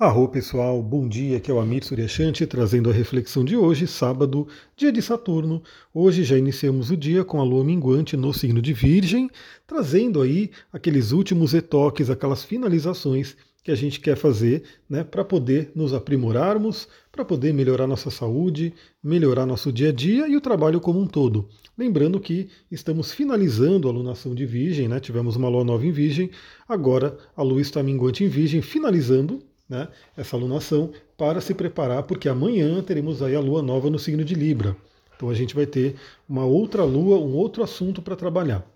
Arro pessoal, bom dia, aqui é o Amir Suryashanti trazendo a reflexão de hoje, sábado, dia de Saturno. Hoje já iniciamos o dia com a lua minguante no signo de Virgem, trazendo aí aqueles últimos retoques, aquelas finalizações que a gente quer fazer né, para poder nos aprimorarmos, para poder melhorar nossa saúde, melhorar nosso dia a dia e o trabalho como um todo. Lembrando que estamos finalizando a lunação de Virgem, né, tivemos uma lua nova em Virgem, agora a lua está minguante em Virgem, finalizando né, essa alunação para se preparar, porque amanhã teremos aí a lua nova no signo de Libra. Então a gente vai ter uma outra lua, um outro assunto para trabalhar.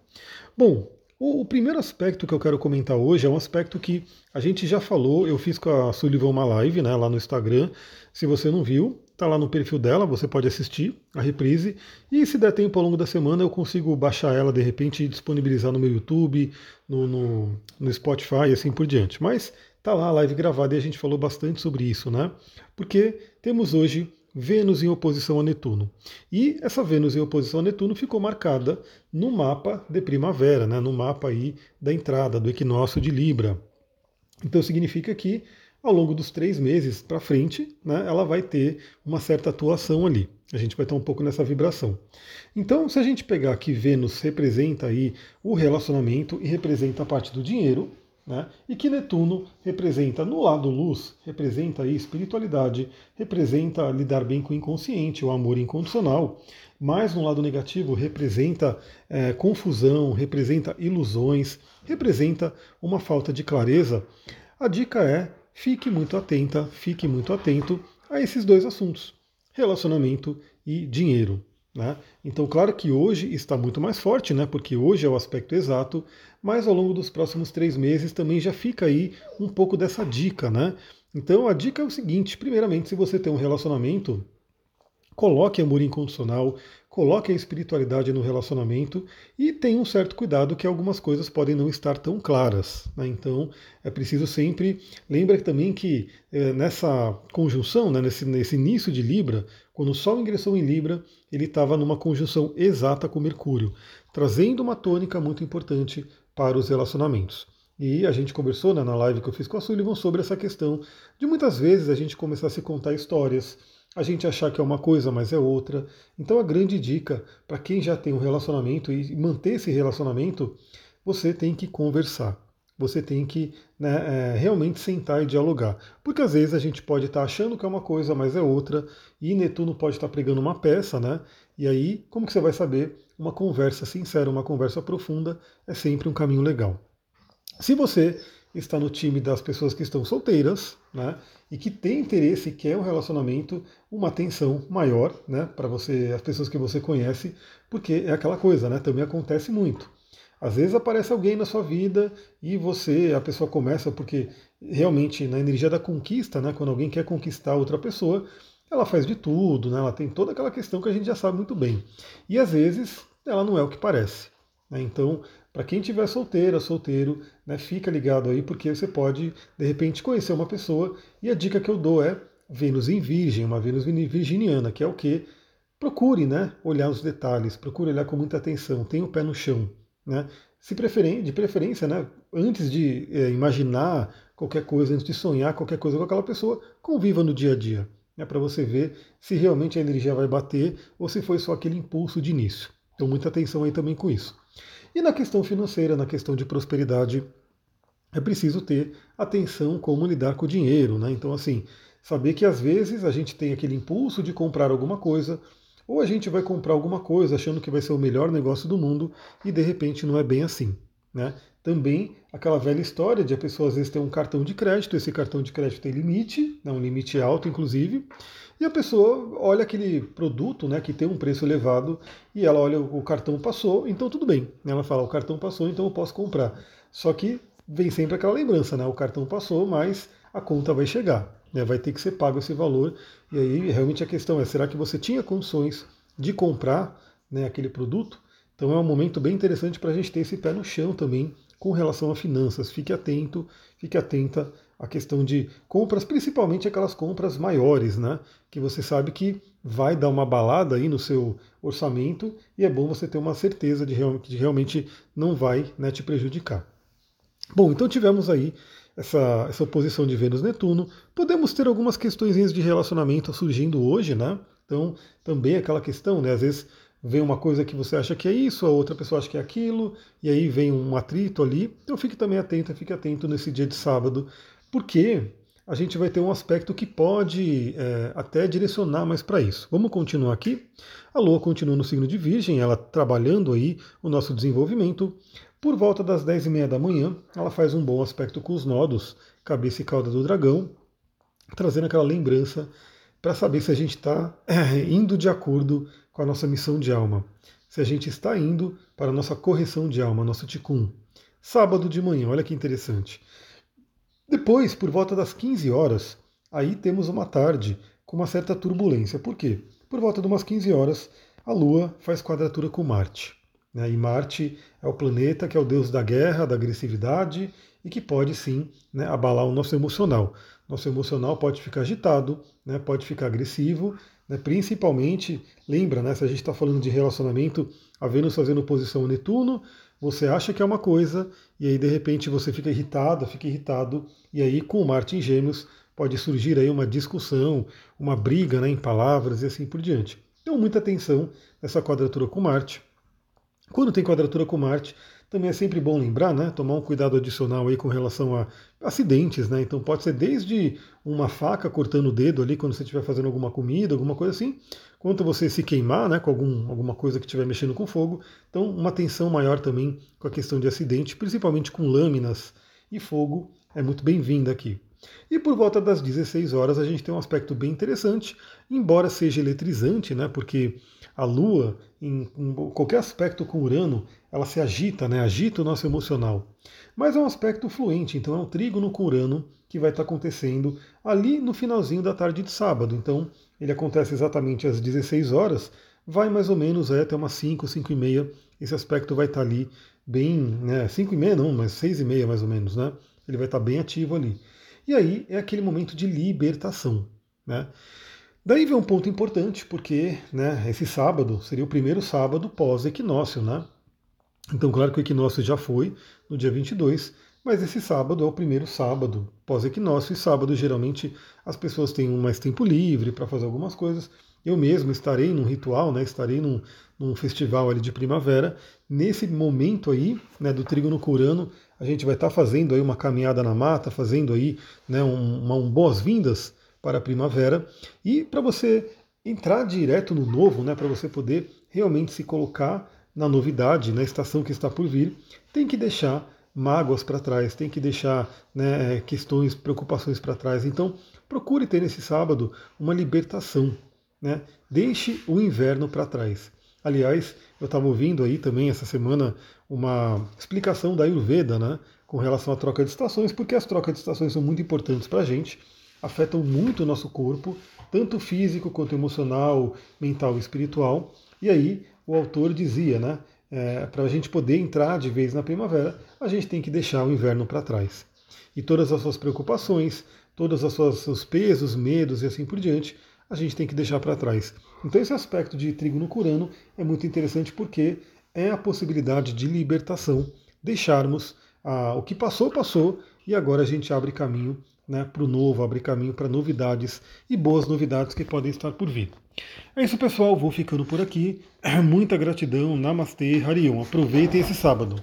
Bom, o, o, primeiro aspecto que eu quero comentar hoje é um aspecto que a gente já falou, eu fiz com a Sullivan uma live né, lá no Instagram. Se você não viu, tá lá no perfil dela, você pode assistir a reprise. E se der tempo ao longo da semana, eu consigo baixar ela de repente e disponibilizar no meu YouTube, no, no, no Spotify e assim por diante. Mas Tá lá a live gravada e a gente falou bastante sobre isso, né? Porque temos hoje Vênus em oposição a Netuno. E essa Vênus em oposição a Netuno ficou marcada no mapa de primavera, né? no mapa aí da entrada do equinócio de Libra. Então significa que ao longo dos três meses para frente, né, ela vai ter uma certa atuação ali. A gente vai estar um pouco nessa vibração. Então, se a gente pegar que Vênus representa aí o relacionamento e representa a parte do dinheiro, né? E que Netuno representa, no lado luz, representa a espiritualidade, representa lidar bem com o inconsciente, o amor incondicional, mas no lado negativo representa é, confusão, representa ilusões, representa uma falta de clareza. A dica é fique muito atenta, fique muito atento a esses dois assuntos: relacionamento e dinheiro. Né? Então, claro que hoje está muito mais forte, né? porque hoje é o aspecto exato, mas ao longo dos próximos três meses também já fica aí um pouco dessa dica. Né? Então, a dica é o seguinte: primeiramente, se você tem um relacionamento, coloque amor incondicional, coloque a espiritualidade no relacionamento e tenha um certo cuidado que algumas coisas podem não estar tão claras. Né? Então é preciso sempre. Lembra também que é, nessa conjunção, né, nesse, nesse início de Libra, quando o Sol ingressou em Libra, ele estava numa conjunção exata com Mercúrio, trazendo uma tônica muito importante para os relacionamentos. E a gente conversou né, na live que eu fiz com a Sullivan sobre essa questão de muitas vezes a gente começar a se contar histórias a gente achar que é uma coisa, mas é outra. Então a grande dica para quem já tem um relacionamento e manter esse relacionamento, você tem que conversar. Você tem que né, é, realmente sentar e dialogar. Porque às vezes a gente pode estar tá achando que é uma coisa, mas é outra, e Netuno pode estar tá pregando uma peça, né? E aí, como que você vai saber? Uma conversa sincera, uma conversa profunda é sempre um caminho legal. Se você está no time das pessoas que estão solteiras, né? E que tem interesse, quer um relacionamento, uma atenção maior, né? Para você, as pessoas que você conhece, porque é aquela coisa, né? Também acontece muito. Às vezes aparece alguém na sua vida e você, a pessoa começa, porque realmente na energia da conquista, né? Quando alguém quer conquistar outra pessoa, ela faz de tudo, né? Ela tem toda aquela questão que a gente já sabe muito bem. E às vezes ela não é o que parece. Né? Então, para quem tiver solteira, solteiro, né, fica ligado aí, porque você pode, de repente, conhecer uma pessoa. E a dica que eu dou é Vênus em Virgem, uma Vênus virginiana, que é o que? Procure né, olhar os detalhes, procure olhar com muita atenção, tenha o pé no chão. Né? Se de preferência, né, antes de é, imaginar qualquer coisa, antes de sonhar qualquer coisa com aquela pessoa, conviva no dia a dia. Né, para você ver se realmente a energia vai bater ou se foi só aquele impulso de início. Então, muita atenção aí também com isso. E na questão financeira, na questão de prosperidade, é preciso ter atenção como lidar com o dinheiro, né? Então, assim, saber que às vezes a gente tem aquele impulso de comprar alguma coisa, ou a gente vai comprar alguma coisa achando que vai ser o melhor negócio do mundo e de repente não é bem assim. Né? Também aquela velha história de a pessoa às vezes ter um cartão de crédito, esse cartão de crédito tem limite, né, um limite alto inclusive, e a pessoa olha aquele produto né, que tem um preço elevado e ela olha o cartão passou, então tudo bem. Ela fala, o cartão passou, então eu posso comprar. Só que vem sempre aquela lembrança, né? O cartão passou, mas a conta vai chegar. Né, vai ter que ser pago esse valor. E aí realmente a questão é, será que você tinha condições de comprar né, aquele produto? Então é um momento bem interessante para a gente ter esse pé no chão também com relação a finanças. Fique atento, fique atenta a questão de compras, principalmente aquelas compras maiores, né? Que você sabe que vai dar uma balada aí no seu orçamento e é bom você ter uma certeza de, de realmente não vai né, te prejudicar. Bom, então tivemos aí essa, essa oposição de Vênus-Netuno. Podemos ter algumas questões de relacionamento surgindo hoje, né? Então, também aquela questão, né? Às vezes vem uma coisa que você acha que é isso, a outra pessoa acha que é aquilo, e aí vem um atrito ali. Então fique também atento, fique atento nesse dia de sábado, porque a gente vai ter um aspecto que pode é, até direcionar mais para isso. Vamos continuar aqui. A Lua continua no signo de Virgem, ela trabalhando aí o nosso desenvolvimento. Por volta das 10 e meia da manhã, ela faz um bom aspecto com os nodos, cabeça e cauda do dragão, trazendo aquela lembrança para saber se a gente está é, indo de acordo com a nossa missão de alma. Se a gente está indo para a nossa correção de alma, nosso ticum. Sábado de manhã, olha que interessante. Depois, por volta das 15 horas, aí temos uma tarde com uma certa turbulência. Por quê? Por volta de umas 15 horas, a Lua faz quadratura com Marte. Né? E Marte é o planeta que é o deus da guerra, da agressividade e que pode sim né, abalar o nosso emocional. Nosso emocional pode ficar agitado, né, pode ficar agressivo né? Principalmente, lembra, né, se a gente está falando de relacionamento, a Vênus fazendo oposição ao Netuno, você acha que é uma coisa, e aí de repente você fica irritado, fica irritado, e aí com o Marte em Gêmeos pode surgir aí uma discussão, uma briga né, em palavras e assim por diante. Então muita atenção nessa quadratura com Marte. Quando tem quadratura com Marte, também é sempre bom lembrar, né? Tomar um cuidado adicional aí com relação a acidentes, né? Então pode ser desde uma faca cortando o dedo ali quando você estiver fazendo alguma comida, alguma coisa assim, quanto você se queimar, né? Com algum, alguma coisa que estiver mexendo com fogo. Então uma atenção maior também com a questão de acidente, principalmente com lâminas e fogo, é muito bem-vinda aqui. E por volta das 16 horas a gente tem um aspecto bem interessante, embora seja eletrizante, né? Porque a Lua, em, qualquer aspecto com Urano, ela se agita, né? agita o nosso emocional. Mas é um aspecto fluente, então é um trígono com Urano que vai estar acontecendo ali no finalzinho da tarde de sábado. Então ele acontece exatamente às 16 horas, vai mais ou menos é, até umas 5, 5 e meia. Esse aspecto vai estar ali bem, né, 5 e meia não, mas 6 e meia mais ou menos, né? Ele vai estar bem ativo ali. E aí é aquele momento de libertação, né? Daí vem um ponto importante, porque né, esse sábado seria o primeiro sábado pós-equinócio, né? Então, claro que o equinócio já foi no dia 22, mas esse sábado é o primeiro sábado pós-equinócio, e sábado geralmente as pessoas têm mais tempo livre para fazer algumas coisas. Eu mesmo estarei num ritual, né, estarei num, num festival ali de primavera. Nesse momento aí, né, do trigo no curano, a gente vai estar tá fazendo aí uma caminhada na mata, fazendo aí né, um, um boas-vindas para a primavera e para você entrar direto no novo, né, para você poder realmente se colocar na novidade, na estação que está por vir, tem que deixar mágoas para trás, tem que deixar né, questões, preocupações para trás. Então, procure ter nesse sábado uma libertação. Né? Deixe o inverno para trás. Aliás, eu estava ouvindo aí também essa semana uma explicação da Ayurveda né, com relação à troca de estações, porque as trocas de estações são muito importantes para a gente afetam muito o nosso corpo, tanto físico quanto emocional, mental e espiritual. E aí o autor dizia, né? É, para a gente poder entrar de vez na primavera, a gente tem que deixar o inverno para trás. E todas as suas preocupações, todos os seus pesos, medos e assim por diante, a gente tem que deixar para trás. Então esse aspecto de trigo no curano é muito interessante porque é a possibilidade de libertação, deixarmos ah, o que passou, passou, e agora a gente abre caminho né, para o novo, abrir caminho para novidades e boas novidades que podem estar por vir. É isso, pessoal. Vou ficando por aqui. Muita gratidão. Namastê, Harion. Aproveitem esse sábado.